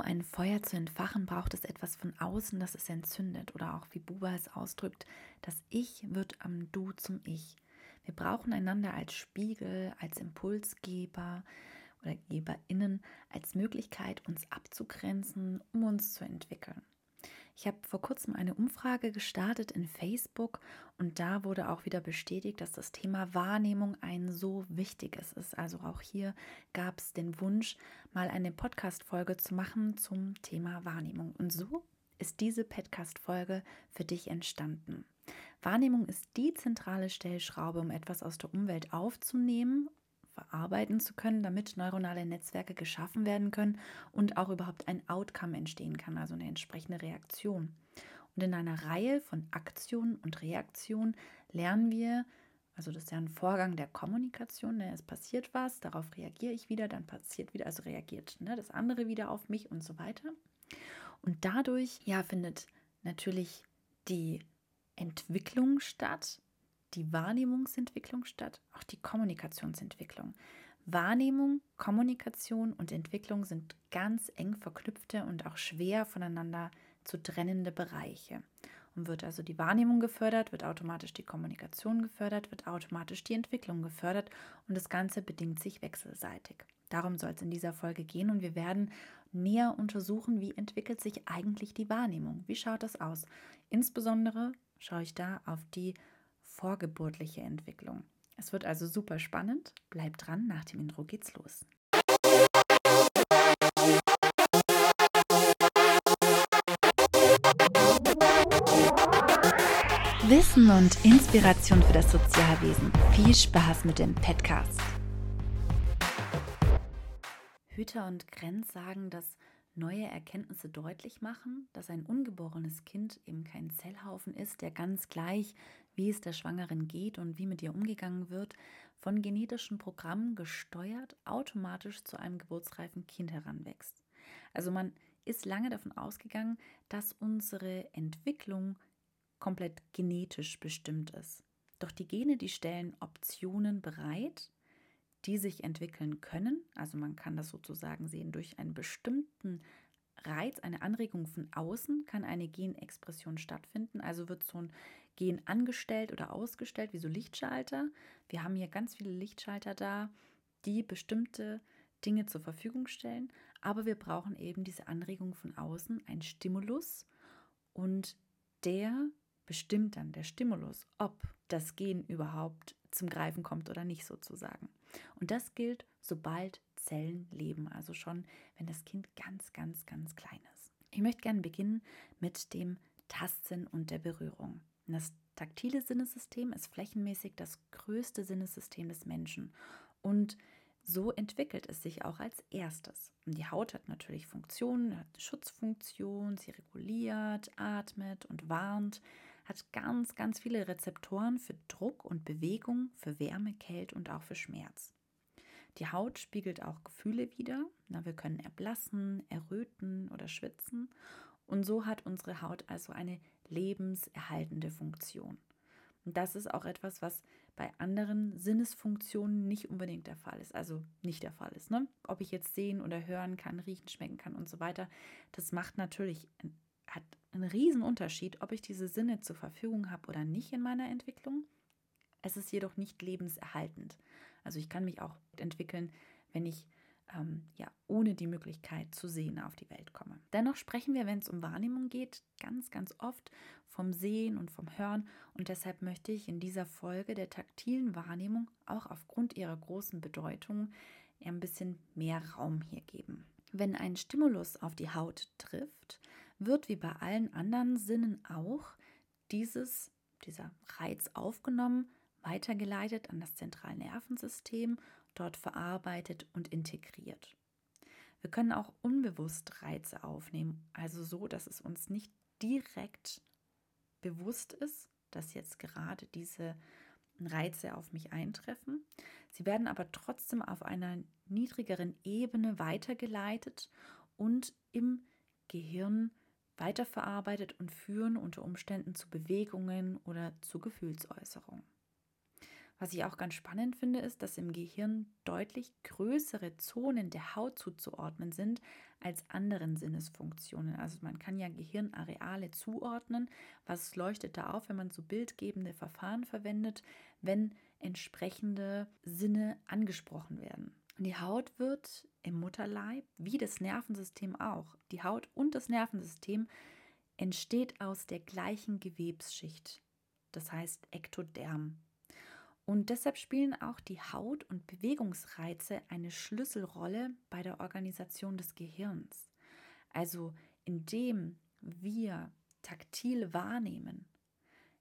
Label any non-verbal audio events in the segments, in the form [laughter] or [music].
Ein Feuer zu entfachen, braucht es etwas von außen, das es entzündet. Oder auch wie Buber es ausdrückt, das Ich wird am Du zum Ich. Wir brauchen einander als Spiegel, als Impulsgeber oder Geberinnen, als Möglichkeit, uns abzugrenzen, um uns zu entwickeln. Ich habe vor kurzem eine Umfrage gestartet in Facebook und da wurde auch wieder bestätigt, dass das Thema Wahrnehmung ein so wichtiges ist. Also auch hier gab es den Wunsch, mal eine Podcast-Folge zu machen zum Thema Wahrnehmung. Und so ist diese Podcast-Folge für dich entstanden. Wahrnehmung ist die zentrale Stellschraube, um etwas aus der Umwelt aufzunehmen verarbeiten zu können, damit neuronale Netzwerke geschaffen werden können und auch überhaupt ein Outcome entstehen kann, also eine entsprechende Reaktion. Und in einer Reihe von Aktionen und Reaktionen lernen wir, also das ist ja ein Vorgang der Kommunikation, ne? es passiert was, darauf reagiere ich wieder, dann passiert wieder, also reagiert ne, das andere wieder auf mich und so weiter. Und dadurch ja findet natürlich die Entwicklung statt, die Wahrnehmungsentwicklung statt, auch die Kommunikationsentwicklung. Wahrnehmung, Kommunikation und Entwicklung sind ganz eng verknüpfte und auch schwer voneinander zu trennende Bereiche. Und wird also die Wahrnehmung gefördert, wird automatisch die Kommunikation gefördert, wird automatisch die Entwicklung gefördert und das Ganze bedingt sich wechselseitig. Darum soll es in dieser Folge gehen und wir werden näher untersuchen, wie entwickelt sich eigentlich die Wahrnehmung. Wie schaut das aus? Insbesondere schaue ich da auf die vorgeburtliche Entwicklung. Es wird also super spannend. Bleibt dran, nach dem Intro geht's los. Wissen und Inspiration für das Sozialwesen. Viel Spaß mit dem Podcast. Hüter und Grenz sagen, dass neue Erkenntnisse deutlich machen, dass ein ungeborenes Kind eben kein Zellhaufen ist, der ganz gleich, wie es der Schwangeren geht und wie mit ihr umgegangen wird, von genetischen Programmen gesteuert automatisch zu einem geburtsreifen Kind heranwächst. Also man ist lange davon ausgegangen, dass unsere Entwicklung komplett genetisch bestimmt ist. Doch die Gene, die stellen Optionen bereit, die sich entwickeln können. Also man kann das sozusagen sehen, durch einen bestimmten Reiz, eine Anregung von außen kann eine Genexpression stattfinden. Also wird so ein Gen angestellt oder ausgestellt, wie so Lichtschalter. Wir haben hier ganz viele Lichtschalter da, die bestimmte Dinge zur Verfügung stellen. Aber wir brauchen eben diese Anregung von außen, einen Stimulus. Und der bestimmt dann, der Stimulus, ob das Gen überhaupt zum Greifen kommt oder nicht sozusagen. Und das gilt, sobald Zellen leben, also schon, wenn das Kind ganz, ganz, ganz klein ist. Ich möchte gerne beginnen mit dem Tastsinn und der Berührung. Das taktile Sinnesystem ist flächenmäßig das größte Sinnesystem des Menschen und so entwickelt es sich auch als erstes. Und die Haut hat natürlich Funktionen, hat Schutzfunktion, sie reguliert, atmet und warnt hat ganz, ganz viele Rezeptoren für Druck und Bewegung, für Wärme, Kälte und auch für Schmerz. Die Haut spiegelt auch Gefühle wider. Na, wir können erblassen, erröten oder schwitzen. Und so hat unsere Haut also eine lebenserhaltende Funktion. Und das ist auch etwas, was bei anderen Sinnesfunktionen nicht unbedingt der Fall ist. Also nicht der Fall ist. Ne? Ob ich jetzt sehen oder hören kann, riechen, schmecken kann und so weiter, das macht natürlich hat einen riesen Unterschied, ob ich diese Sinne zur Verfügung habe oder nicht in meiner Entwicklung. Es ist jedoch nicht lebenserhaltend. Also ich kann mich auch entwickeln, wenn ich ähm, ja ohne die Möglichkeit zu sehen auf die Welt komme. Dennoch sprechen wir, wenn es um Wahrnehmung geht, ganz, ganz oft vom Sehen und vom Hören und deshalb möchte ich in dieser Folge der taktilen Wahrnehmung auch aufgrund ihrer großen Bedeutung ein bisschen mehr Raum hier geben. Wenn ein Stimulus auf die Haut trifft, wird wie bei allen anderen Sinnen auch dieses, dieser Reiz aufgenommen, weitergeleitet an das Zentralnervensystem, dort verarbeitet und integriert. Wir können auch unbewusst Reize aufnehmen, also so, dass es uns nicht direkt bewusst ist, dass jetzt gerade diese Reize auf mich eintreffen. Sie werden aber trotzdem auf einer niedrigeren Ebene weitergeleitet und im Gehirn weiterverarbeitet und führen unter Umständen zu Bewegungen oder zu Gefühlsäußerungen. Was ich auch ganz spannend finde, ist, dass im Gehirn deutlich größere Zonen der Haut zuzuordnen sind als anderen Sinnesfunktionen. Also man kann ja Gehirnareale zuordnen. Was leuchtet da auf, wenn man so bildgebende Verfahren verwendet, wenn entsprechende Sinne angesprochen werden? Die Haut wird im Mutterleib, wie das Nervensystem auch, die Haut und das Nervensystem entsteht aus der gleichen Gewebsschicht, das heißt Ektoderm. Und deshalb spielen auch die Haut- und Bewegungsreize eine Schlüsselrolle bei der Organisation des Gehirns. Also indem wir taktil wahrnehmen,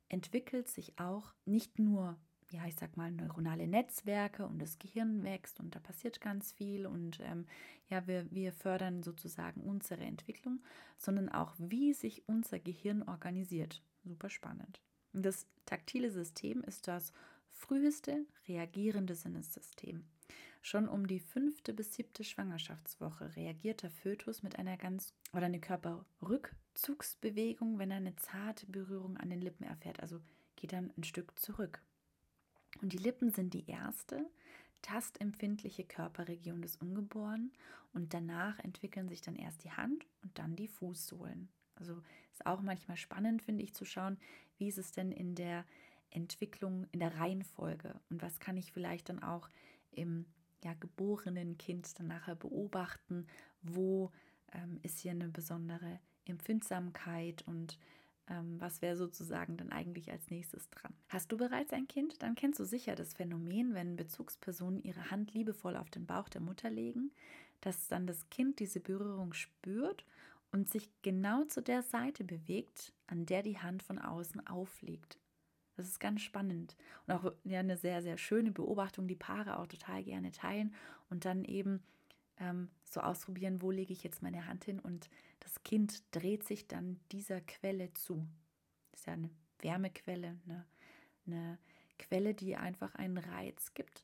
entwickelt sich auch nicht nur ja, ich sag mal, neuronale Netzwerke und das Gehirn wächst und da passiert ganz viel und ähm, ja, wir, wir fördern sozusagen unsere Entwicklung, sondern auch, wie sich unser Gehirn organisiert. Super spannend. Das taktile System ist das früheste reagierende Sinnessystem. Schon um die fünfte bis siebte Schwangerschaftswoche reagiert der Fötus mit einer ganz oder eine Körperrückzugsbewegung, wenn er eine zarte Berührung an den Lippen erfährt. Also geht dann ein Stück zurück. Und die Lippen sind die erste tastempfindliche Körperregion des Ungeborenen und danach entwickeln sich dann erst die Hand und dann die Fußsohlen. Also ist auch manchmal spannend, finde ich, zu schauen, wie ist es denn in der Entwicklung, in der Reihenfolge und was kann ich vielleicht dann auch im ja, geborenen Kind dann nachher beobachten, wo ähm, ist hier eine besondere Empfindsamkeit und ähm, was wäre sozusagen dann eigentlich als nächstes dran? Hast du bereits ein Kind? Dann kennst du sicher das Phänomen, wenn Bezugspersonen ihre Hand liebevoll auf den Bauch der Mutter legen, dass dann das Kind diese Berührung spürt und sich genau zu der Seite bewegt, an der die Hand von außen aufliegt. Das ist ganz spannend und auch ja, eine sehr, sehr schöne Beobachtung, die Paare auch total gerne teilen und dann eben ähm, so ausprobieren, wo lege ich jetzt meine Hand hin und das Kind dreht sich dann dieser Quelle zu. Das ist ja eine Wärmequelle, eine, eine Quelle, die einfach einen Reiz gibt,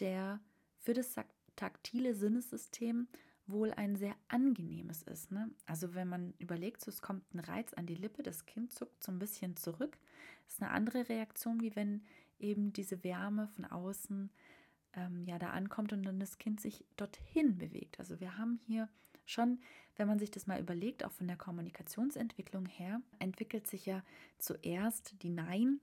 der für das taktile Sinnessystem wohl ein sehr angenehmes ist. Ne? Also wenn man überlegt, so, es kommt ein Reiz an die Lippe, das Kind zuckt so ein bisschen zurück. Das ist eine andere Reaktion, wie wenn eben diese Wärme von außen ähm, ja da ankommt und dann das Kind sich dorthin bewegt. Also wir haben hier schon, wenn man sich das mal überlegt, auch von der Kommunikationsentwicklung her, entwickelt sich ja zuerst die Nein.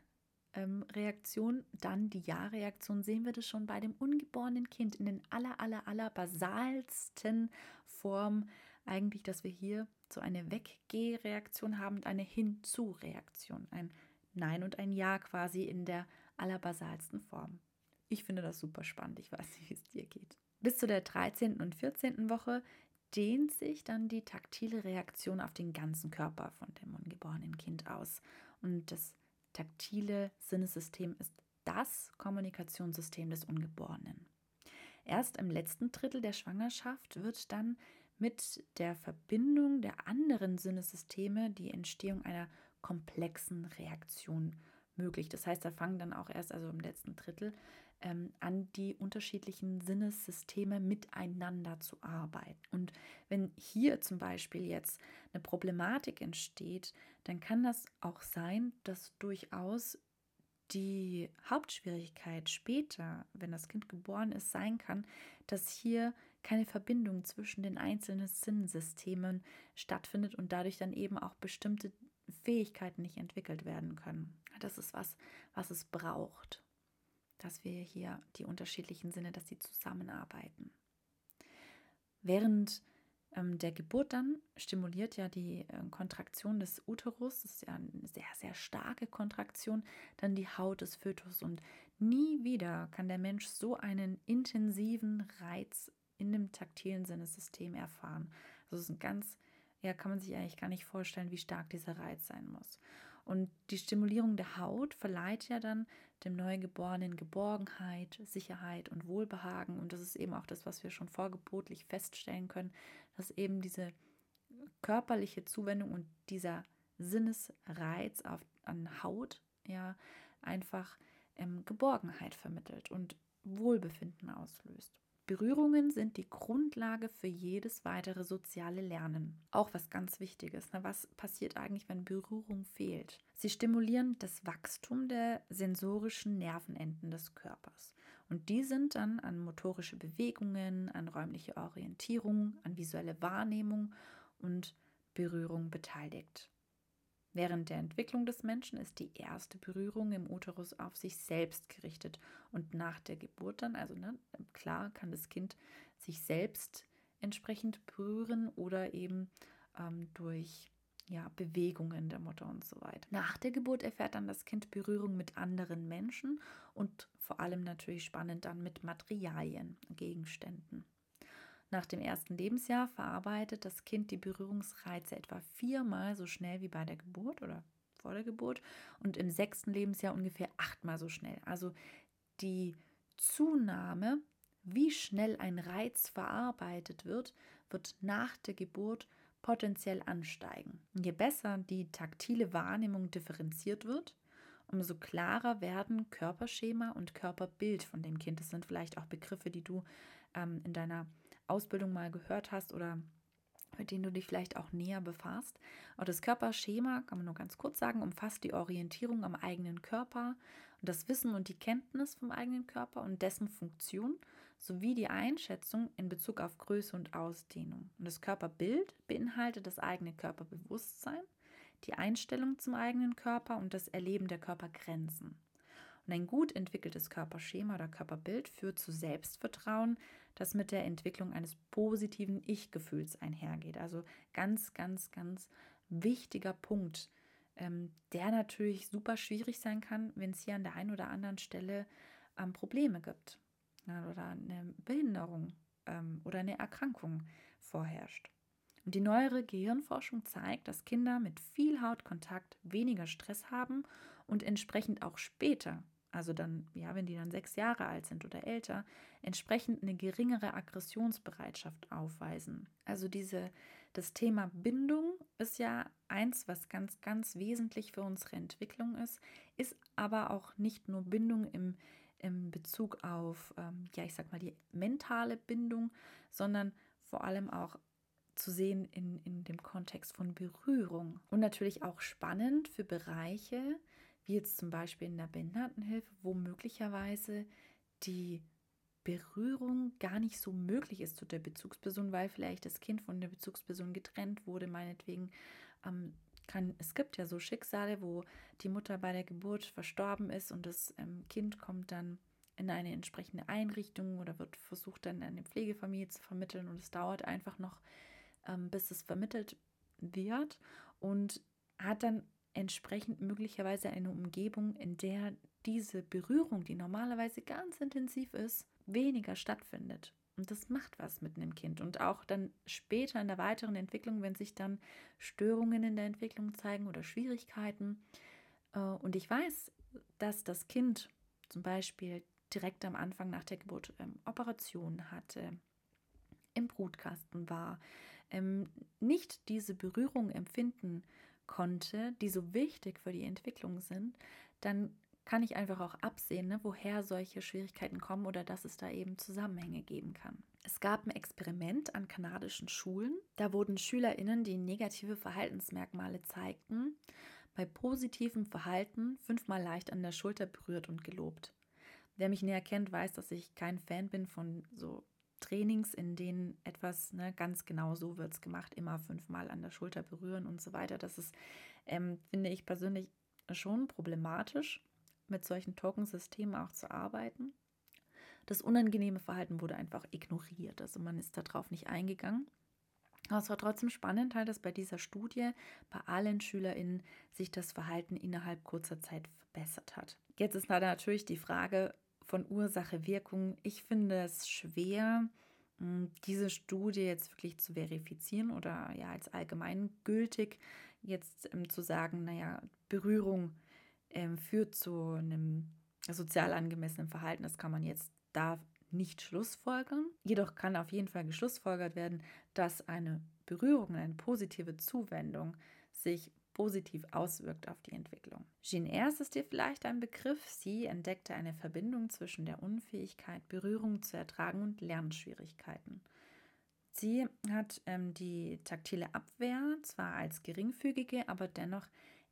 Reaktion, dann die Ja-Reaktion, sehen wir das schon bei dem ungeborenen Kind in den aller, aller, aller basalsten Form eigentlich, dass wir hier so eine Weggeh-Reaktion haben und eine Hinzu-Reaktion, ein Nein und ein Ja quasi in der allerbasalsten Form. Ich finde das super spannend. Ich weiß nicht, wie es dir geht. Bis zu der 13. und 14. Woche dehnt sich dann die taktile Reaktion auf den ganzen Körper von dem ungeborenen Kind aus. Und das taktile Sinnessystem ist das Kommunikationssystem des Ungeborenen. Erst im letzten Drittel der Schwangerschaft wird dann mit der Verbindung der anderen Sinnessysteme die Entstehung einer komplexen Reaktion möglich. Das heißt, da fangen dann auch erst, also im letzten Drittel, ähm, an die unterschiedlichen Sinnessysteme miteinander zu arbeiten. Und wenn hier zum Beispiel jetzt eine Problematik entsteht, dann kann das auch sein, dass durchaus die Hauptschwierigkeit später, wenn das Kind geboren ist, sein kann, dass hier keine Verbindung zwischen den einzelnen Sinnsystemen stattfindet und dadurch dann eben auch bestimmte Fähigkeiten nicht entwickelt werden können. Das ist was, was es braucht dass wir hier die unterschiedlichen Sinne, dass sie zusammenarbeiten. Während ähm, der Geburt dann stimuliert ja die äh, Kontraktion des Uterus, das ist ja eine sehr, sehr starke Kontraktion, dann die Haut des Fötus und nie wieder kann der Mensch so einen intensiven Reiz in dem taktilen Sinnesystem erfahren. Also es ist ein ganz, ja, kann man sich eigentlich gar nicht vorstellen, wie stark dieser Reiz sein muss. Und die Stimulierung der Haut verleiht ja dann dem Neugeborenen Geborgenheit, Sicherheit und Wohlbehagen. Und das ist eben auch das, was wir schon vorgebotlich feststellen können, dass eben diese körperliche Zuwendung und dieser Sinnesreiz auf, an Haut ja einfach ähm, Geborgenheit vermittelt und Wohlbefinden auslöst. Berührungen sind die Grundlage für jedes weitere soziale Lernen. Auch was ganz Wichtiges. Ne? Was passiert eigentlich, wenn Berührung fehlt? Sie stimulieren das Wachstum der sensorischen Nervenenden des Körpers. Und die sind dann an motorische Bewegungen, an räumliche Orientierung, an visuelle Wahrnehmung und Berührung beteiligt. Während der Entwicklung des Menschen ist die erste Berührung im Uterus auf sich selbst gerichtet und nach der Geburt dann, also ne, klar kann das Kind sich selbst entsprechend berühren oder eben ähm, durch ja, Bewegungen der Mutter und so weiter. Nach der Geburt erfährt dann das Kind Berührung mit anderen Menschen und vor allem natürlich spannend dann mit Materialien, Gegenständen. Nach dem ersten Lebensjahr verarbeitet das Kind die Berührungsreize etwa viermal so schnell wie bei der Geburt oder vor der Geburt und im sechsten Lebensjahr ungefähr achtmal so schnell. Also die Zunahme, wie schnell ein Reiz verarbeitet wird, wird nach der Geburt potenziell ansteigen. je besser die taktile Wahrnehmung differenziert wird, umso klarer werden Körperschema und Körperbild von dem Kind. Das sind vielleicht auch Begriffe, die du ähm, in deiner Ausbildung mal gehört hast oder mit denen du dich vielleicht auch näher befasst. Und das Körperschema, kann man nur ganz kurz sagen, umfasst die Orientierung am eigenen Körper und das Wissen und die Kenntnis vom eigenen Körper und dessen Funktion sowie die Einschätzung in Bezug auf Größe und Ausdehnung. Und das Körperbild beinhaltet das eigene Körperbewusstsein, die Einstellung zum eigenen Körper und das Erleben der Körpergrenzen. Und ein gut entwickeltes Körperschema oder Körperbild führt zu Selbstvertrauen, das mit der Entwicklung eines positiven Ich-Gefühls einhergeht. Also ganz, ganz, ganz wichtiger Punkt, ähm, der natürlich super schwierig sein kann, wenn es hier an der einen oder anderen Stelle ähm, Probleme gibt oder eine Behinderung ähm, oder eine Erkrankung vorherrscht. Und die neuere Gehirnforschung zeigt, dass Kinder mit viel Hautkontakt weniger Stress haben und entsprechend auch später also dann, ja, wenn die dann sechs Jahre alt sind oder älter, entsprechend eine geringere Aggressionsbereitschaft aufweisen. Also diese, das Thema Bindung ist ja eins, was ganz, ganz wesentlich für unsere Entwicklung ist, ist aber auch nicht nur Bindung im, im Bezug auf, ähm, ja, ich sag mal, die mentale Bindung, sondern vor allem auch zu sehen in, in dem Kontext von Berührung. Und natürlich auch spannend für Bereiche, wie jetzt zum Beispiel in der Behindertenhilfe, wo möglicherweise die Berührung gar nicht so möglich ist zu der Bezugsperson, weil vielleicht das Kind von der Bezugsperson getrennt wurde, meinetwegen. Ähm, kann, es gibt ja so Schicksale, wo die Mutter bei der Geburt verstorben ist und das ähm, Kind kommt dann in eine entsprechende Einrichtung oder wird versucht dann eine Pflegefamilie zu vermitteln und es dauert einfach noch, ähm, bis es vermittelt wird und hat dann entsprechend möglicherweise eine Umgebung, in der diese Berührung, die normalerweise ganz intensiv ist, weniger stattfindet. Und das macht was mit einem Kind. Und auch dann später in der weiteren Entwicklung, wenn sich dann Störungen in der Entwicklung zeigen oder Schwierigkeiten. Äh, und ich weiß, dass das Kind zum Beispiel direkt am Anfang nach der Geburt ähm, Operationen hatte, im Brutkasten war, ähm, nicht diese Berührung empfinden konnte, die so wichtig für die Entwicklung sind, dann kann ich einfach auch absehen, ne, woher solche Schwierigkeiten kommen oder dass es da eben Zusammenhänge geben kann. Es gab ein Experiment an kanadischen Schulen. Da wurden SchülerInnen, die negative Verhaltensmerkmale zeigten, bei positivem Verhalten fünfmal leicht an der Schulter berührt und gelobt. Wer mich näher kennt, weiß, dass ich kein Fan bin von so Trainings, in denen etwas ne, ganz genau so wird es gemacht, immer fünfmal an der Schulter berühren und so weiter. Das ist, ähm, finde ich persönlich schon problematisch, mit solchen Tokensystemen auch zu arbeiten. Das unangenehme Verhalten wurde einfach ignoriert, also man ist darauf nicht eingegangen. Aber es war trotzdem spannend, halt, dass bei dieser Studie bei allen SchülerInnen sich das Verhalten innerhalb kurzer Zeit verbessert hat. Jetzt ist natürlich die Frage, von Ursache-Wirkung. Ich finde es schwer, hm, diese Studie jetzt wirklich zu verifizieren oder ja als allgemeingültig jetzt ähm, zu sagen, naja, Berührung ähm, führt zu einem sozial angemessenen Verhalten. Das kann man jetzt da nicht schlussfolgern. Jedoch kann auf jeden Fall geschlussfolgert werden, dass eine Berührung, eine positive Zuwendung sich positiv auswirkt auf die Entwicklung. Jean Eyres ist dir vielleicht ein Begriff. Sie entdeckte eine Verbindung zwischen der Unfähigkeit, Berührung zu ertragen und Lernschwierigkeiten. Sie hat ähm, die taktile Abwehr zwar als geringfügige, aber dennoch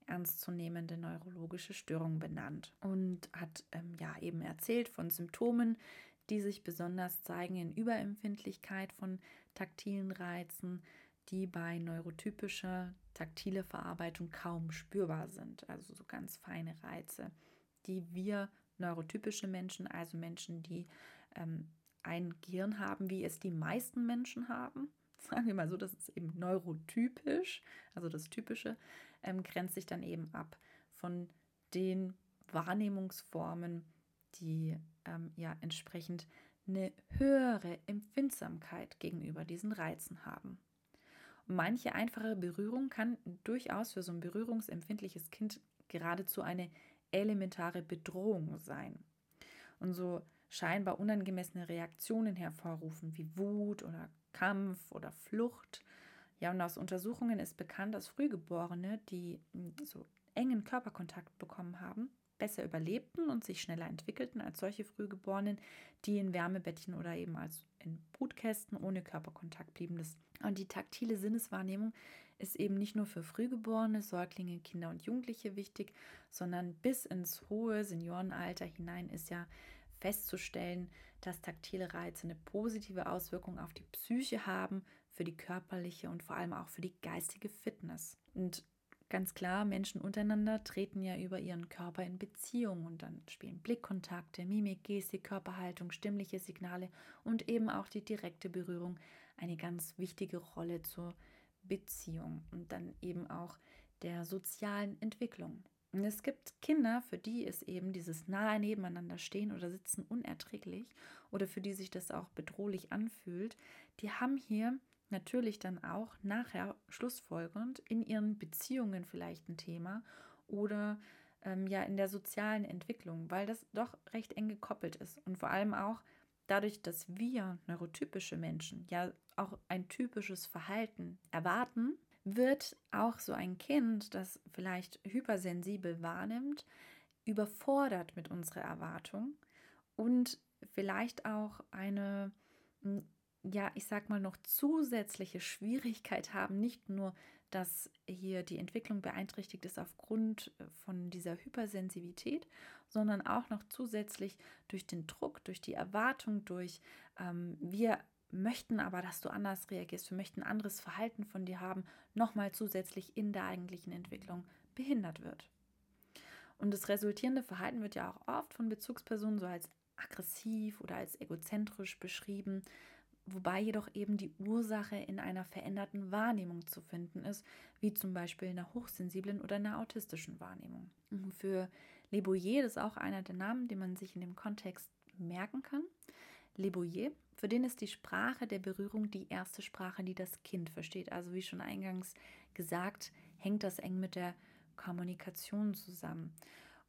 ernstzunehmende neurologische Störung benannt und hat ähm, ja eben erzählt von Symptomen, die sich besonders zeigen in Überempfindlichkeit von taktilen Reizen, die bei neurotypischer taktile Verarbeitung kaum spürbar sind, also so ganz feine Reize, die wir neurotypische Menschen, also Menschen, die ähm, ein Gehirn haben, wie es die meisten Menschen haben, [laughs] sagen wir mal so, das ist eben neurotypisch, also das Typische, ähm, grenzt sich dann eben ab von den Wahrnehmungsformen, die ähm, ja entsprechend eine höhere Empfindsamkeit gegenüber diesen Reizen haben. Manche einfache Berührung kann durchaus für so ein berührungsempfindliches Kind geradezu eine elementare Bedrohung sein. Und so scheinbar unangemessene Reaktionen hervorrufen, wie Wut oder Kampf oder Flucht. Ja, und aus Untersuchungen ist bekannt, dass Frühgeborene, die hm, so engen Körperkontakt bekommen haben, besser überlebten und sich schneller entwickelten als solche Frühgeborenen, die in Wärmebettchen oder eben als in Brutkästen ohne Körperkontakt blieben. Das, und die taktile Sinneswahrnehmung ist eben nicht nur für Frühgeborene, Säuglinge, Kinder und Jugendliche wichtig, sondern bis ins hohe Seniorenalter hinein ist ja festzustellen, dass taktile Reize eine positive Auswirkung auf die Psyche haben, für die körperliche und vor allem auch für die geistige Fitness. Und ganz klar, Menschen untereinander treten ja über ihren Körper in Beziehung und dann spielen Blickkontakte, Mimik, Gestik, Körperhaltung, stimmliche Signale und eben auch die direkte Berührung eine ganz wichtige Rolle zur Beziehung und dann eben auch der sozialen Entwicklung. Und es gibt Kinder, für die ist eben dieses nahe nebeneinander stehen oder sitzen unerträglich oder für die sich das auch bedrohlich anfühlt. Die haben hier natürlich dann auch nachher schlussfolgernd in ihren Beziehungen vielleicht ein Thema oder ähm, ja in der sozialen Entwicklung, weil das doch recht eng gekoppelt ist. Und vor allem auch dadurch, dass wir neurotypische Menschen ja auch ein typisches Verhalten erwarten, wird auch so ein Kind, das vielleicht hypersensibel wahrnimmt, überfordert mit unserer Erwartung und vielleicht auch eine, hm, ja, ich sag mal, noch zusätzliche Schwierigkeit haben, nicht nur, dass hier die Entwicklung beeinträchtigt ist aufgrund äh, von dieser Hypersensivität, sondern auch noch zusätzlich durch den Druck, durch die Erwartung, durch ähm, wir möchten aber, dass du anders reagierst, wir möchten ein anderes Verhalten von dir haben, nochmal zusätzlich in der eigentlichen Entwicklung behindert wird. Und das resultierende Verhalten wird ja auch oft von Bezugspersonen so als aggressiv oder als egozentrisch beschrieben, wobei jedoch eben die Ursache in einer veränderten Wahrnehmung zu finden ist, wie zum Beispiel einer hochsensiblen oder einer autistischen Wahrnehmung. Und für Le Boyer, das ist auch einer der Namen, den man sich in dem Kontext merken kann, Le Boyer, für den ist die Sprache der Berührung die erste Sprache, die das Kind versteht. Also wie schon eingangs gesagt, hängt das eng mit der Kommunikation zusammen.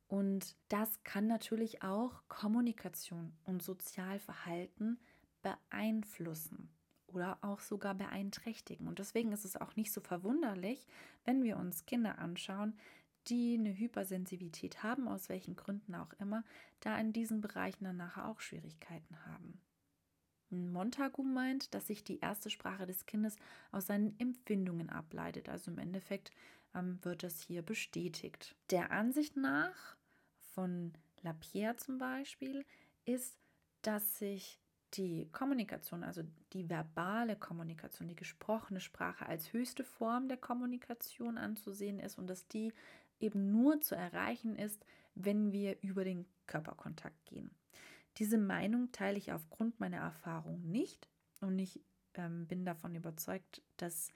Und das kann natürlich auch Kommunikation und Sozialverhalten beeinflussen oder auch sogar beeinträchtigen. Und deswegen ist es auch nicht so verwunderlich, wenn wir uns Kinder anschauen, die eine Hypersensivität haben, aus welchen Gründen auch immer, da in diesen Bereichen dann nachher auch Schwierigkeiten haben. Montagu meint, dass sich die erste Sprache des Kindes aus seinen Empfindungen ableitet. Also im Endeffekt ähm, wird das hier bestätigt. Der Ansicht nach von Lapierre zum Beispiel ist, dass sich die Kommunikation, also die verbale Kommunikation, die gesprochene Sprache als höchste Form der Kommunikation anzusehen ist und dass die eben nur zu erreichen ist, wenn wir über den Körperkontakt gehen. Diese Meinung teile ich aufgrund meiner Erfahrung nicht und ich ähm, bin davon überzeugt, dass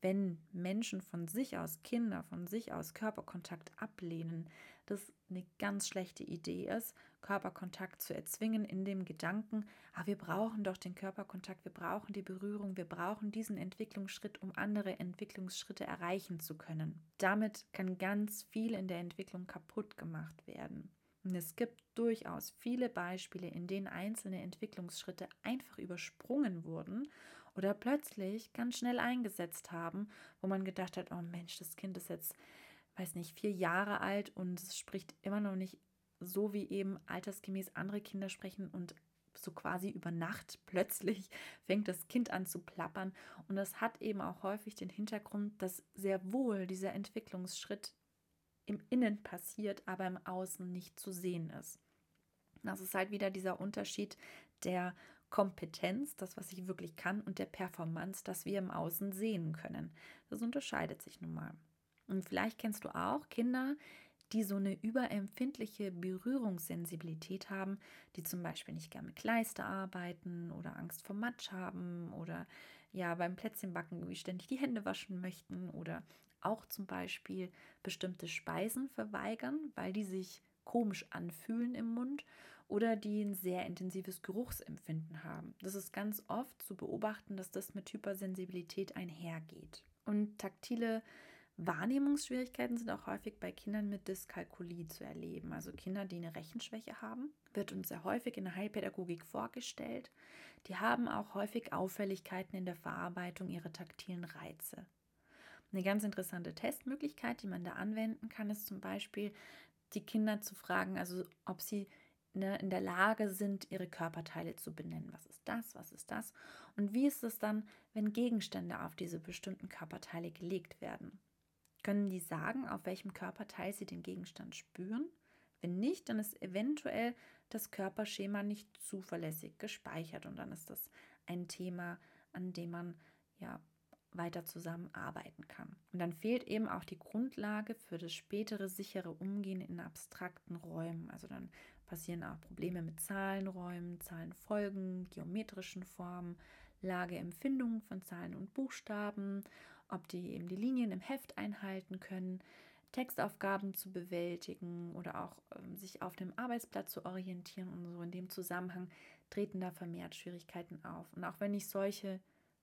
wenn Menschen von sich aus, Kinder von sich aus Körperkontakt ablehnen, das eine ganz schlechte Idee ist, Körperkontakt zu erzwingen in dem Gedanken, ah, wir brauchen doch den Körperkontakt, wir brauchen die Berührung, wir brauchen diesen Entwicklungsschritt, um andere Entwicklungsschritte erreichen zu können. Damit kann ganz viel in der Entwicklung kaputt gemacht werden. Und es gibt durchaus viele Beispiele, in denen einzelne Entwicklungsschritte einfach übersprungen wurden oder plötzlich ganz schnell eingesetzt haben, wo man gedacht hat, oh Mensch, das Kind ist jetzt, weiß nicht, vier Jahre alt und es spricht immer noch nicht so, wie eben altersgemäß andere Kinder sprechen und so quasi über Nacht [laughs] plötzlich fängt das Kind an zu plappern. Und das hat eben auch häufig den Hintergrund, dass sehr wohl dieser Entwicklungsschritt im Innen passiert, aber im Außen nicht zu sehen ist. Das ist halt wieder dieser Unterschied der Kompetenz, das, was ich wirklich kann, und der Performance, das wir im Außen sehen können. Das unterscheidet sich nun mal. Und vielleicht kennst du auch Kinder, die so eine überempfindliche Berührungssensibilität haben, die zum Beispiel nicht gerne mit Kleister arbeiten oder Angst vor Matsch haben oder ja beim Plätzchenbacken irgendwie ständig die Hände waschen möchten oder auch zum Beispiel bestimmte Speisen verweigern, weil die sich komisch anfühlen im Mund oder die ein sehr intensives Geruchsempfinden haben. Das ist ganz oft zu beobachten, dass das mit Hypersensibilität einhergeht. Und taktile Wahrnehmungsschwierigkeiten sind auch häufig bei Kindern mit Dyskalkulie zu erleben. Also Kinder, die eine Rechenschwäche haben, wird uns sehr häufig in der Heilpädagogik vorgestellt. Die haben auch häufig Auffälligkeiten in der Verarbeitung ihrer taktilen Reize. Eine ganz interessante Testmöglichkeit, die man da anwenden kann, ist zum Beispiel, die Kinder zu fragen, also ob sie ne, in der Lage sind, ihre Körperteile zu benennen. Was ist das? Was ist das? Und wie ist es dann, wenn Gegenstände auf diese bestimmten Körperteile gelegt werden? Können die sagen, auf welchem Körperteil sie den Gegenstand spüren? Wenn nicht, dann ist eventuell das Körperschema nicht zuverlässig gespeichert und dann ist das ein Thema, an dem man ja weiter zusammenarbeiten kann. Und dann fehlt eben auch die Grundlage für das spätere sichere Umgehen in abstrakten Räumen. Also dann passieren auch Probleme mit Zahlenräumen, Zahlenfolgen, geometrischen Formen, Lageempfindungen von Zahlen und Buchstaben ob die eben die Linien im Heft einhalten können, Textaufgaben zu bewältigen oder auch ähm, sich auf dem Arbeitsplatz zu orientieren und so in dem Zusammenhang treten da vermehrt Schwierigkeiten auf. Und auch wenn ich solche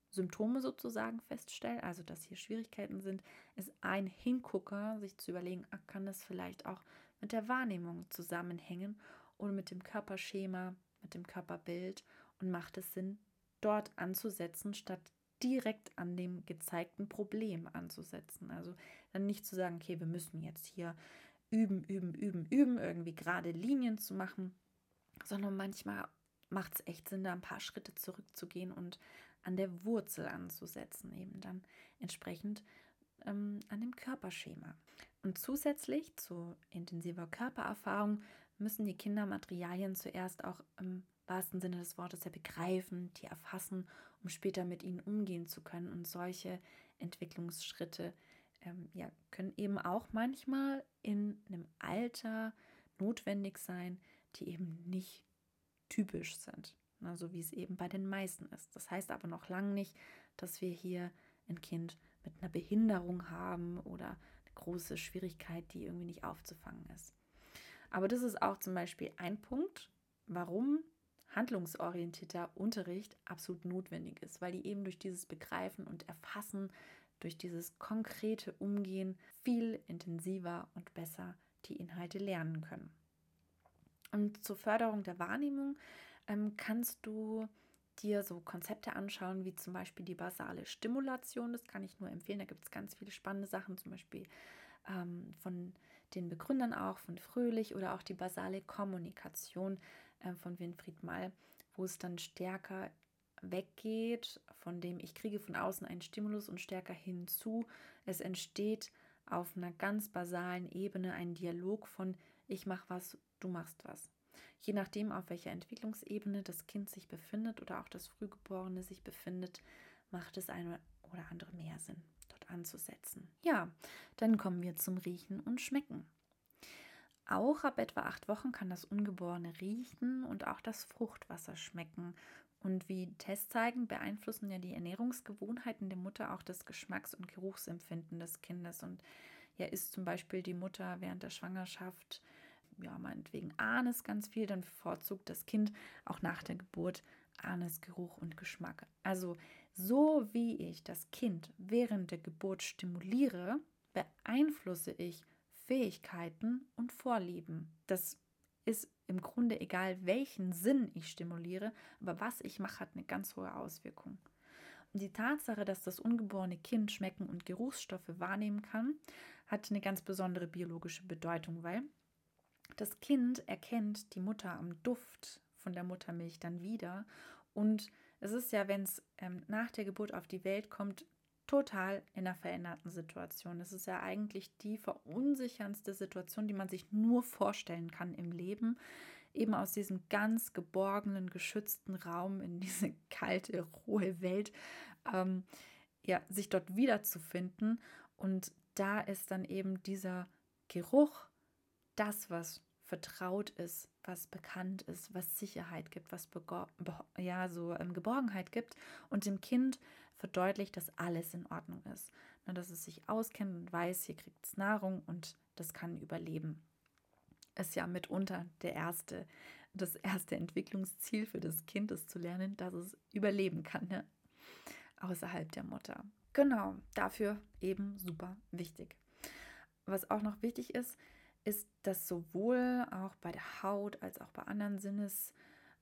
Symptome sozusagen feststelle, also dass hier Schwierigkeiten sind, ist ein Hingucker, sich zu überlegen, ach, kann das vielleicht auch mit der Wahrnehmung zusammenhängen oder mit dem Körperschema, mit dem Körperbild und macht es Sinn, dort anzusetzen, statt direkt an dem gezeigten Problem anzusetzen. Also dann nicht zu sagen, okay, wir müssen jetzt hier üben, üben, üben, üben, irgendwie gerade Linien zu machen, sondern manchmal macht es echt Sinn, da ein paar Schritte zurückzugehen und an der Wurzel anzusetzen, eben dann entsprechend ähm, an dem Körperschema. Und zusätzlich zu intensiver Körpererfahrung müssen die Kinder Materialien zuerst auch im wahrsten Sinne des Wortes ja begreifen, die erfassen, um später mit ihnen umgehen zu können. Und solche Entwicklungsschritte ähm, ja, können eben auch manchmal in einem Alter notwendig sein, die eben nicht typisch sind, ne, so wie es eben bei den meisten ist. Das heißt aber noch lange nicht, dass wir hier ein Kind mit einer Behinderung haben oder eine große Schwierigkeit, die irgendwie nicht aufzufangen ist. Aber das ist auch zum Beispiel ein Punkt, warum handlungsorientierter Unterricht absolut notwendig ist, weil die eben durch dieses Begreifen und Erfassen, durch dieses konkrete Umgehen viel intensiver und besser die Inhalte lernen können. Und zur Förderung der Wahrnehmung ähm, kannst du dir so Konzepte anschauen, wie zum Beispiel die basale Stimulation. Das kann ich nur empfehlen. Da gibt es ganz viele spannende Sachen, zum Beispiel ähm, von den Begründern auch, von Fröhlich oder auch die basale Kommunikation von Winfried Mall, wo es dann stärker weggeht, von dem ich kriege von außen einen Stimulus und stärker hinzu. Es entsteht auf einer ganz basalen Ebene ein Dialog von ich mache was, du machst was. Je nachdem, auf welcher Entwicklungsebene das Kind sich befindet oder auch das Frühgeborene sich befindet, macht es eine oder andere mehr Sinn, dort anzusetzen. Ja, dann kommen wir zum Riechen und Schmecken. Auch ab etwa acht Wochen kann das Ungeborene riechen und auch das Fruchtwasser schmecken. Und wie Tests zeigen, beeinflussen ja die Ernährungsgewohnheiten der Mutter auch das Geschmacks- und Geruchsempfinden des Kindes. Und ja, isst zum Beispiel die Mutter während der Schwangerschaft, ja, meinetwegen Anis ganz viel, dann bevorzugt das Kind auch nach der Geburt Anis Geruch und Geschmack. Also so wie ich das Kind während der Geburt stimuliere, beeinflusse ich Fähigkeiten und Vorlieben. Das ist im Grunde egal, welchen Sinn ich stimuliere, aber was ich mache, hat eine ganz hohe Auswirkung. die Tatsache, dass das ungeborene Kind Schmecken und Geruchsstoffe wahrnehmen kann, hat eine ganz besondere biologische Bedeutung, weil das Kind erkennt die Mutter am Duft von der Muttermilch dann wieder. Und es ist ja, wenn es ähm, nach der Geburt auf die Welt kommt, total in einer veränderten Situation. Es ist ja eigentlich die verunsicherndste Situation, die man sich nur vorstellen kann im Leben. Eben aus diesem ganz geborgenen, geschützten Raum in diese [laughs] kalte, rohe Welt, ähm, ja, sich dort wiederzufinden. Und da ist dann eben dieser Geruch das, was vertraut ist, was bekannt ist, was Sicherheit gibt, was ja, so ähm, Geborgenheit gibt und dem Kind verdeutlicht, dass alles in Ordnung ist. Ne, dass es sich auskennt und weiß, hier kriegt es Nahrung und das kann überleben. Ist ja mitunter der erste, das erste Entwicklungsziel für das Kind, ist zu lernen, dass es überleben kann, ne? außerhalb der Mutter. Genau, dafür eben super wichtig. Was auch noch wichtig ist, ist, dass sowohl auch bei der Haut als auch bei anderen Sinnesorganen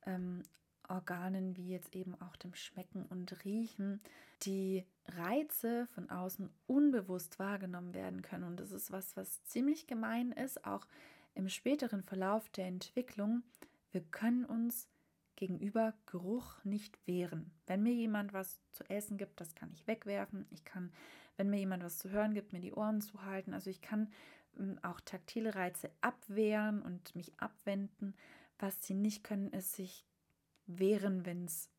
ähm, wie jetzt eben auch dem Schmecken und Riechen die Reize von außen unbewusst wahrgenommen werden können. Und das ist was, was ziemlich gemein ist, auch im späteren Verlauf der Entwicklung. Wir können uns gegenüber Geruch nicht wehren. Wenn mir jemand was zu essen gibt, das kann ich wegwerfen. Ich kann, wenn mir jemand was zu hören gibt, mir die Ohren zuhalten. Also ich kann ähm, auch taktile Reize abwehren und mich abwenden. Was sie nicht können, ist sich wehren, wenn es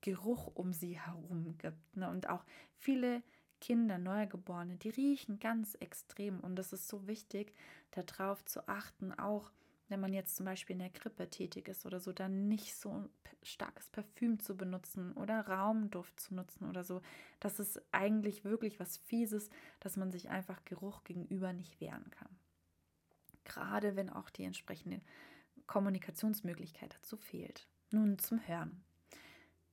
Geruch um sie herum gibt. Ne? Und auch viele Kinder, Neugeborene, die riechen ganz extrem. Und das ist so wichtig, darauf zu achten, auch wenn man jetzt zum Beispiel in der Krippe tätig ist oder so, dann nicht so starkes Parfüm zu benutzen oder Raumduft zu nutzen oder so. Das ist eigentlich wirklich was Fieses, dass man sich einfach Geruch gegenüber nicht wehren kann. Gerade wenn auch die entsprechende Kommunikationsmöglichkeit dazu fehlt. Nun zum Hören.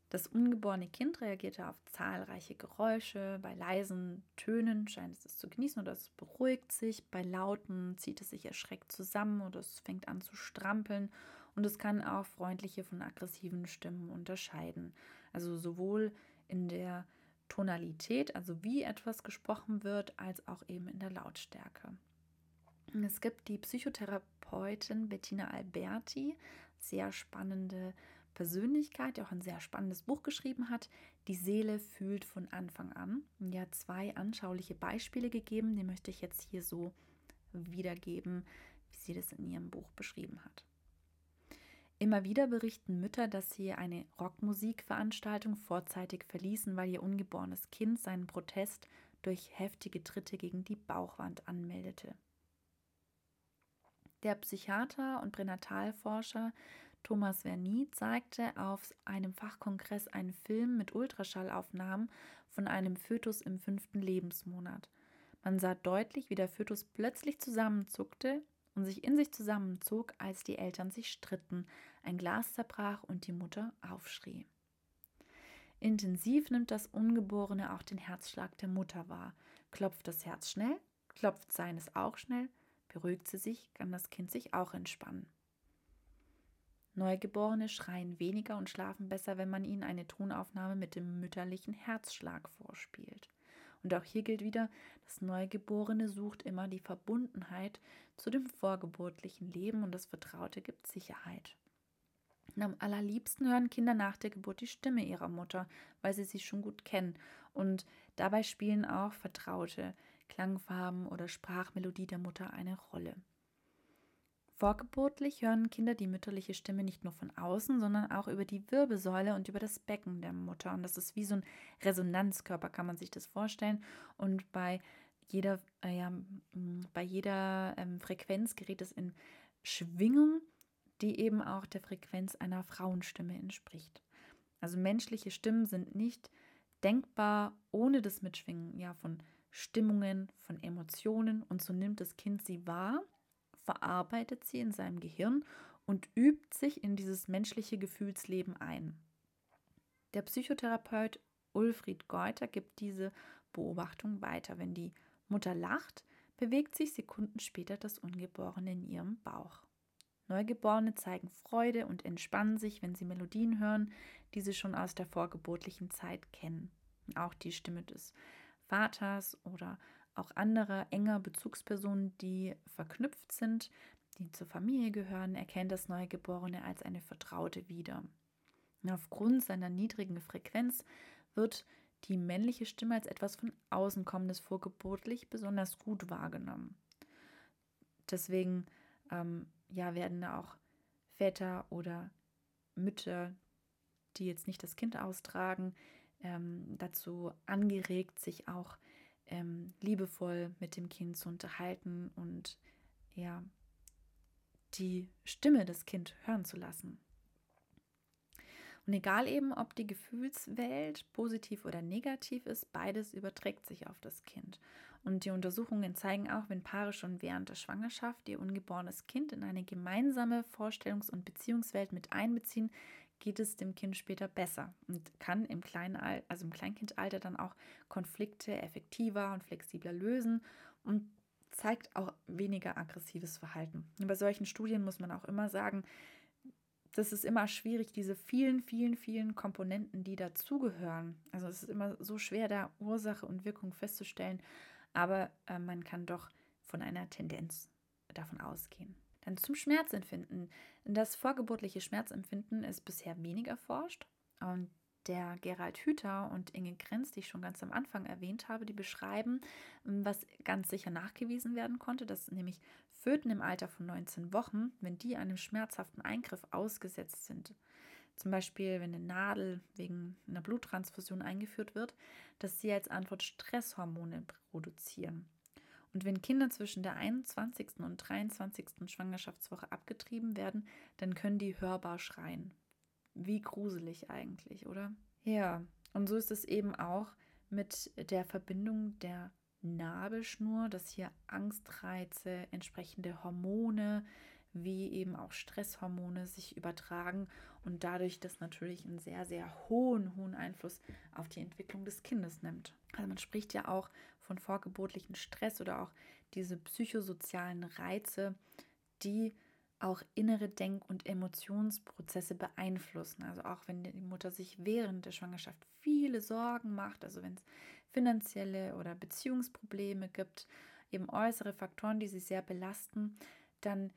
Das ungeborene Kind reagierte auf zahlreiche Geräusche. Bei leisen Tönen scheint es es zu genießen oder es beruhigt sich. Bei lauten zieht es sich erschreckt zusammen oder es fängt an zu strampeln. Und es kann auch freundliche von aggressiven Stimmen unterscheiden. Also sowohl in der Tonalität, also wie etwas gesprochen wird, als auch eben in der Lautstärke. Es gibt die Psychotherapeutin Bettina Alberti, sehr spannende Persönlichkeit, der auch ein sehr spannendes Buch geschrieben hat. Die Seele fühlt von Anfang an. Und ja, zwei anschauliche Beispiele gegeben, die möchte ich jetzt hier so wiedergeben, wie sie das in ihrem Buch beschrieben hat. Immer wieder berichten Mütter, dass sie eine Rockmusikveranstaltung vorzeitig verließen, weil ihr ungeborenes Kind seinen Protest durch heftige Tritte gegen die Bauchwand anmeldete. Der Psychiater und Pränatalforscher Thomas Verny zeigte auf einem Fachkongress einen Film mit Ultraschallaufnahmen von einem Fötus im fünften Lebensmonat. Man sah deutlich, wie der Fötus plötzlich zusammenzuckte und sich in sich zusammenzog, als die Eltern sich stritten, ein Glas zerbrach und die Mutter aufschrie. Intensiv nimmt das Ungeborene auch den Herzschlag der Mutter wahr. Klopft das Herz schnell, klopft seines auch schnell, beruhigt sie sich, kann das Kind sich auch entspannen. Neugeborene schreien weniger und schlafen besser, wenn man ihnen eine Tonaufnahme mit dem mütterlichen Herzschlag vorspielt. Und auch hier gilt wieder, das Neugeborene sucht immer die Verbundenheit zu dem vorgeburtlichen Leben und das Vertraute gibt Sicherheit. Und am allerliebsten hören Kinder nach der Geburt die Stimme ihrer Mutter, weil sie sie schon gut kennen. Und dabei spielen auch vertraute Klangfarben oder Sprachmelodie der Mutter eine Rolle. Vorgeburtlich hören Kinder die mütterliche Stimme nicht nur von außen, sondern auch über die Wirbelsäule und über das Becken der Mutter. Und das ist wie so ein Resonanzkörper, kann man sich das vorstellen. Und bei jeder, äh, ja, bei jeder ähm, Frequenz gerät es in Schwingung, die eben auch der Frequenz einer Frauenstimme entspricht. Also menschliche Stimmen sind nicht denkbar ohne das Mitschwingen ja, von Stimmungen, von Emotionen. Und so nimmt das Kind sie wahr verarbeitet sie in seinem Gehirn und übt sich in dieses menschliche Gefühlsleben ein. Der Psychotherapeut Ulfried Geuter gibt diese Beobachtung weiter. Wenn die Mutter lacht, bewegt sich Sekunden später das Ungeborene in ihrem Bauch. Neugeborene zeigen Freude und entspannen sich, wenn sie Melodien hören, die sie schon aus der vorgeburtlichen Zeit kennen. Auch die Stimme des Vaters oder auch anderer enger Bezugspersonen, die verknüpft sind, die zur Familie gehören, erkennt das Neugeborene als eine Vertraute wieder. Und aufgrund seiner niedrigen Frequenz wird die männliche Stimme als etwas von außen kommendes vorgebotlich besonders gut wahrgenommen. Deswegen ähm, ja, werden auch Väter oder Mütter, die jetzt nicht das Kind austragen, ähm, dazu angeregt, sich auch ähm, liebevoll mit dem Kind zu unterhalten und ja, die Stimme des Kindes hören zu lassen. Und egal eben, ob die Gefühlswelt positiv oder negativ ist, beides überträgt sich auf das Kind. Und die Untersuchungen zeigen auch, wenn Paare schon während der Schwangerschaft ihr ungeborenes Kind in eine gemeinsame Vorstellungs- und Beziehungswelt mit einbeziehen, geht es dem Kind später besser und kann im, kleinen, also im Kleinkindalter dann auch Konflikte effektiver und flexibler lösen und zeigt auch weniger aggressives Verhalten. Und bei solchen Studien muss man auch immer sagen, das ist immer schwierig, diese vielen, vielen, vielen Komponenten, die dazugehören. Also es ist immer so schwer, da Ursache und Wirkung festzustellen, aber äh, man kann doch von einer Tendenz davon ausgehen. Dann zum Schmerzempfinden. Das vorgeburtliche Schmerzempfinden ist bisher wenig erforscht. Und der Gerald Hüther und Inge Grenz, die ich schon ganz am Anfang erwähnt habe, die beschreiben, was ganz sicher nachgewiesen werden konnte, dass nämlich Föten im Alter von 19 Wochen, wenn die einem schmerzhaften Eingriff ausgesetzt sind, zum Beispiel wenn eine Nadel wegen einer Bluttransfusion eingeführt wird, dass sie als Antwort Stresshormone produzieren. Und wenn Kinder zwischen der 21. und 23. Schwangerschaftswoche abgetrieben werden, dann können die hörbar schreien. Wie gruselig eigentlich, oder? Ja, und so ist es eben auch mit der Verbindung der Nabelschnur, dass hier Angstreize, entsprechende Hormone wie eben auch Stresshormone sich übertragen und dadurch das natürlich einen sehr, sehr hohen, hohen Einfluss auf die Entwicklung des Kindes nimmt. Also man spricht ja auch von vorgeburtlichen Stress oder auch diese psychosozialen Reize, die auch innere Denk- und Emotionsprozesse beeinflussen. Also auch wenn die Mutter sich während der Schwangerschaft viele Sorgen macht, also wenn es finanzielle oder Beziehungsprobleme gibt, eben äußere Faktoren, die sie sehr belasten, dann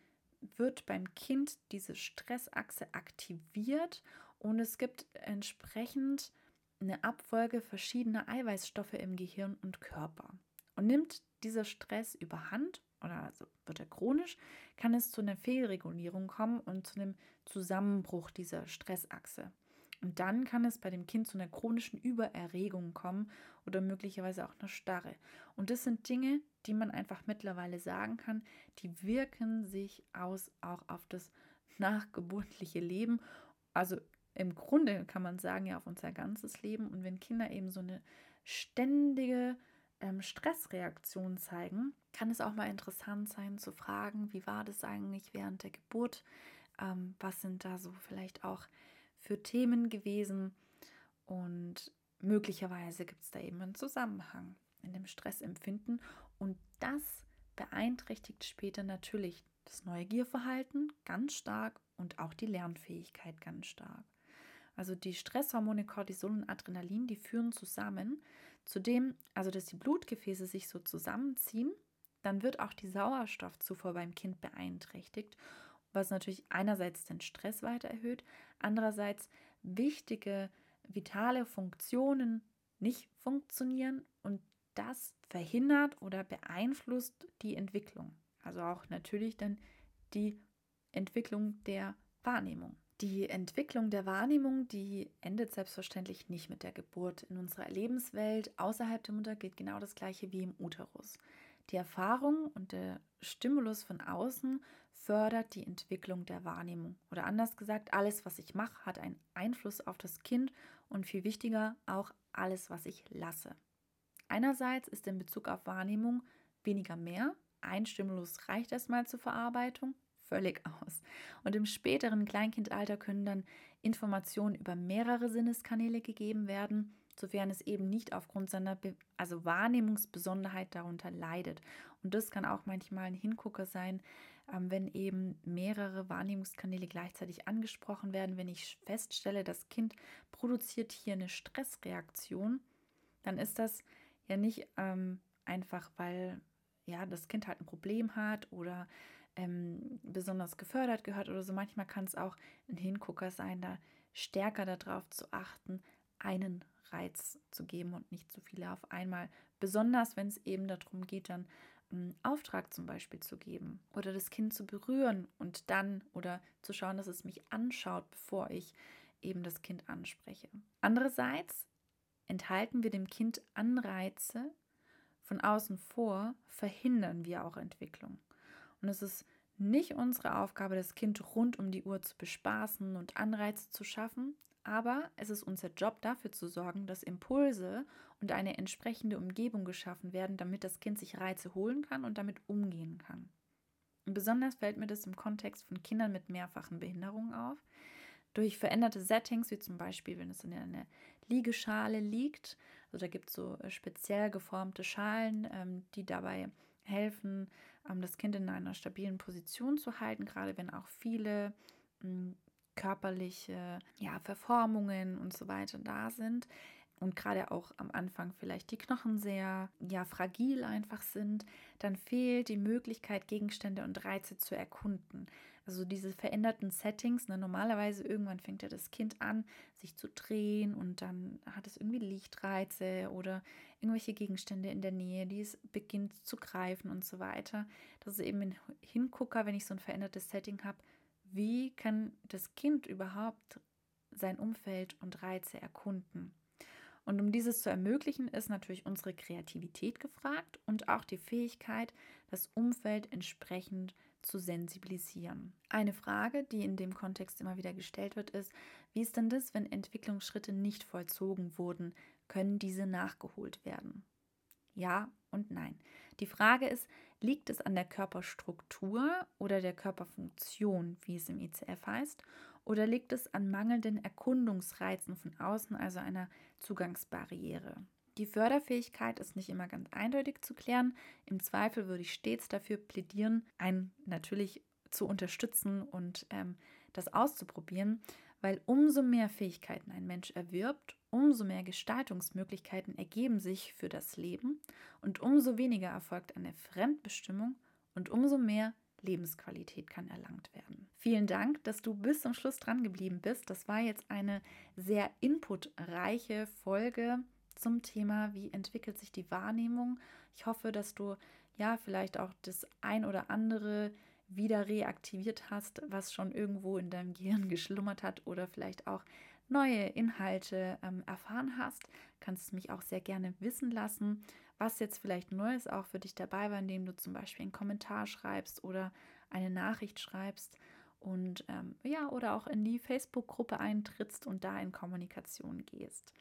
wird beim Kind diese Stressachse aktiviert und es gibt entsprechend eine Abfolge verschiedener Eiweißstoffe im Gehirn und Körper. Und nimmt dieser Stress überhand oder also wird er chronisch, kann es zu einer Fehlregulierung kommen und zu einem Zusammenbruch dieser Stressachse. Und dann kann es bei dem Kind zu einer chronischen Übererregung kommen oder möglicherweise auch einer Starre. Und das sind Dinge, die man einfach mittlerweile sagen kann, die wirken sich aus auch auf das nachgeburtliche Leben. Also im Grunde kann man sagen, ja, auf unser ganzes Leben. Und wenn Kinder eben so eine ständige ähm, Stressreaktion zeigen, kann es auch mal interessant sein zu fragen, wie war das eigentlich während der Geburt? Ähm, was sind da so vielleicht auch für Themen gewesen? Und möglicherweise gibt es da eben einen Zusammenhang in dem Stressempfinden und das beeinträchtigt später natürlich das Neugierverhalten ganz stark und auch die Lernfähigkeit ganz stark. Also die Stresshormone Cortisol und Adrenalin, die führen zusammen. Zudem, also dass die Blutgefäße sich so zusammenziehen, dann wird auch die Sauerstoffzufuhr beim Kind beeinträchtigt, was natürlich einerseits den Stress weiter erhöht, andererseits wichtige vitale Funktionen nicht funktionieren und das verhindert oder beeinflusst die Entwicklung. Also auch natürlich dann die Entwicklung der Wahrnehmung. Die Entwicklung der Wahrnehmung, die endet selbstverständlich nicht mit der Geburt. In unserer Lebenswelt außerhalb der Mutter gilt genau das gleiche wie im Uterus. Die Erfahrung und der Stimulus von außen fördert die Entwicklung der Wahrnehmung. Oder anders gesagt, alles, was ich mache, hat einen Einfluss auf das Kind und viel wichtiger, auch alles, was ich lasse. Einerseits ist in Bezug auf Wahrnehmung weniger mehr. Ein Stimulus reicht erstmal zur Verarbeitung, völlig [laughs] aus. Und im späteren Kleinkindalter können dann Informationen über mehrere Sinneskanäle gegeben werden, sofern es eben nicht aufgrund seiner Be also Wahrnehmungsbesonderheit darunter leidet. Und das kann auch manchmal ein Hingucker sein, ähm, wenn eben mehrere Wahrnehmungskanäle gleichzeitig angesprochen werden, wenn ich feststelle, das Kind produziert hier eine Stressreaktion, dann ist das ja nicht ähm, einfach, weil ja das Kind halt ein Problem hat oder ähm, besonders gefördert gehört oder so. Manchmal kann es auch ein Hingucker sein, da stärker darauf zu achten, einen Reiz zu geben und nicht zu viele auf einmal. Besonders wenn es eben darum geht, dann einen Auftrag zum Beispiel zu geben oder das Kind zu berühren und dann oder zu schauen, dass es mich anschaut, bevor ich eben das Kind anspreche. Andererseits enthalten wir dem Kind Anreize von außen vor, verhindern wir auch Entwicklung. Und es ist nicht unsere Aufgabe, das Kind rund um die Uhr zu bespaßen und Anreize zu schaffen, aber es ist unser Job dafür zu sorgen, dass Impulse und eine entsprechende Umgebung geschaffen werden, damit das Kind sich Reize holen kann und damit umgehen kann. Und besonders fällt mir das im Kontext von Kindern mit mehrfachen Behinderungen auf. Durch veränderte Settings, wie zum Beispiel, wenn es in einer Liegeschale liegt, also da gibt es so äh, speziell geformte Schalen, ähm, die dabei helfen, das Kind in einer stabilen Position zu halten, gerade wenn auch viele hm, körperliche ja, Verformungen und so weiter da sind und gerade auch am Anfang vielleicht die Knochen sehr ja fragil einfach sind, dann fehlt die Möglichkeit Gegenstände und Reize zu erkunden. Also diese veränderten Settings, ne, normalerweise irgendwann fängt ja das Kind an, sich zu drehen und dann hat es irgendwie Lichtreize oder irgendwelche Gegenstände in der Nähe, die es beginnt zu greifen und so weiter. Das ist eben ein Hingucker, wenn ich so ein verändertes Setting habe, wie kann das Kind überhaupt sein Umfeld und Reize erkunden? Und um dieses zu ermöglichen, ist natürlich unsere Kreativität gefragt und auch die Fähigkeit, das Umfeld entsprechend zu sensibilisieren. Eine Frage, die in dem Kontext immer wieder gestellt wird, ist, wie ist denn das, wenn Entwicklungsschritte nicht vollzogen wurden? Können diese nachgeholt werden? Ja und nein. Die Frage ist, liegt es an der Körperstruktur oder der Körperfunktion, wie es im ICF heißt, oder liegt es an mangelnden Erkundungsreizen von außen, also einer Zugangsbarriere? Die Förderfähigkeit ist nicht immer ganz eindeutig zu klären. Im Zweifel würde ich stets dafür plädieren, einen natürlich zu unterstützen und ähm, das auszuprobieren, weil umso mehr Fähigkeiten ein Mensch erwirbt, umso mehr Gestaltungsmöglichkeiten ergeben sich für das Leben und umso weniger erfolgt eine Fremdbestimmung und umso mehr Lebensqualität kann erlangt werden. Vielen Dank, dass du bis zum Schluss dran geblieben bist. Das war jetzt eine sehr inputreiche Folge zum Thema, wie entwickelt sich die Wahrnehmung. Ich hoffe, dass du ja vielleicht auch das ein oder andere wieder reaktiviert hast, was schon irgendwo in deinem Gehirn geschlummert hat oder vielleicht auch neue Inhalte ähm, erfahren hast, kannst du mich auch sehr gerne wissen lassen, was jetzt vielleicht Neues auch für dich dabei war, indem du zum Beispiel einen Kommentar schreibst oder eine Nachricht schreibst und ähm, ja, oder auch in die Facebook-Gruppe eintrittst und da in Kommunikation gehst.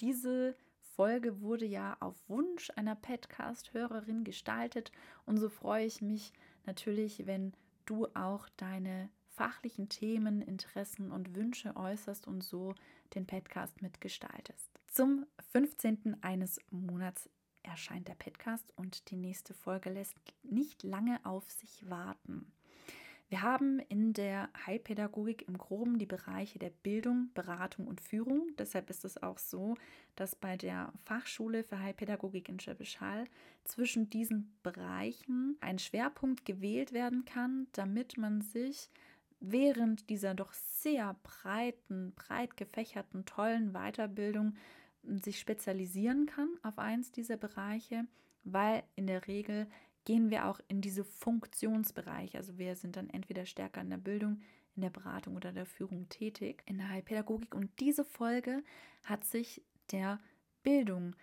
Diese Folge wurde ja auf Wunsch einer Podcast-Hörerin gestaltet und so freue ich mich natürlich, wenn du auch deine fachlichen Themen, Interessen und Wünsche äußerst und so den Podcast mitgestaltest. Zum 15. eines Monats erscheint der Podcast und die nächste Folge lässt nicht lange auf sich warten. Wir haben in der Heilpädagogik im Groben die Bereiche der Bildung, Beratung und Führung. Deshalb ist es auch so, dass bei der Fachschule für Heilpädagogik in Schwäbisch Hall zwischen diesen Bereichen ein Schwerpunkt gewählt werden kann, damit man sich während dieser doch sehr breiten, breit gefächerten, tollen Weiterbildung sich spezialisieren kann auf eins dieser Bereiche, weil in der Regel gehen wir auch in diese Funktionsbereiche. Also wir sind dann entweder stärker in der Bildung, in der Beratung oder der Führung tätig in der Heilpädagogik. Und diese Folge hat sich der Bildung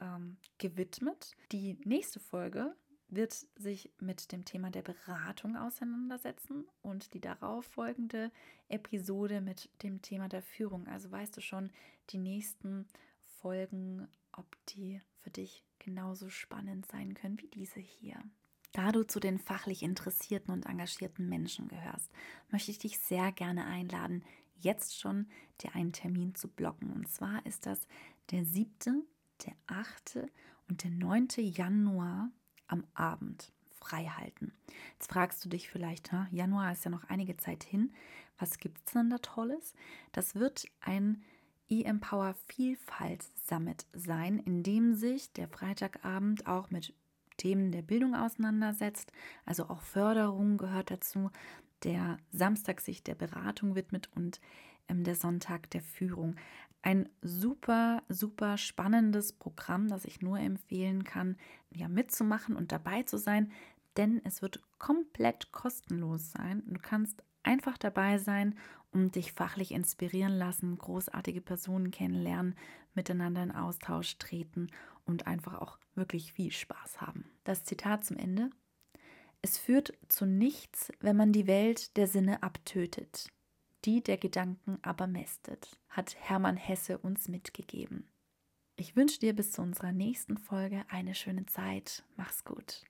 ähm, gewidmet. Die nächste Folge wird sich mit dem Thema der Beratung auseinandersetzen und die darauf folgende Episode mit dem Thema der Führung. Also weißt du schon, die nächsten Folgen, ob die für dich genauso spannend sein können wie diese hier. Da du zu den fachlich interessierten und engagierten Menschen gehörst, möchte ich dich sehr gerne einladen, jetzt schon dir einen Termin zu blocken. Und zwar ist das der 7., der 8. und der 9. Januar am Abend freihalten. Jetzt fragst du dich vielleicht, ha, Januar ist ja noch einige Zeit hin, was gibt es denn da Tolles? Das wird ein E-Empower Vielfalt Summit sein, in dem sich der Freitagabend auch mit Themen der Bildung auseinandersetzt. Also auch Förderung gehört dazu. Der Samstag sich der Beratung widmet und ähm, der Sonntag der Führung. Ein super, super spannendes Programm, das ich nur empfehlen kann, ja mitzumachen und dabei zu sein, denn es wird komplett kostenlos sein. Du kannst einfach dabei sein und dich fachlich inspirieren lassen, großartige Personen kennenlernen, miteinander in Austausch treten und einfach auch wirklich viel Spaß haben. Das Zitat zum Ende. Es führt zu nichts, wenn man die Welt der Sinne abtötet, die der Gedanken aber mästet, hat Hermann Hesse uns mitgegeben. Ich wünsche dir bis zu unserer nächsten Folge eine schöne Zeit. Mach's gut.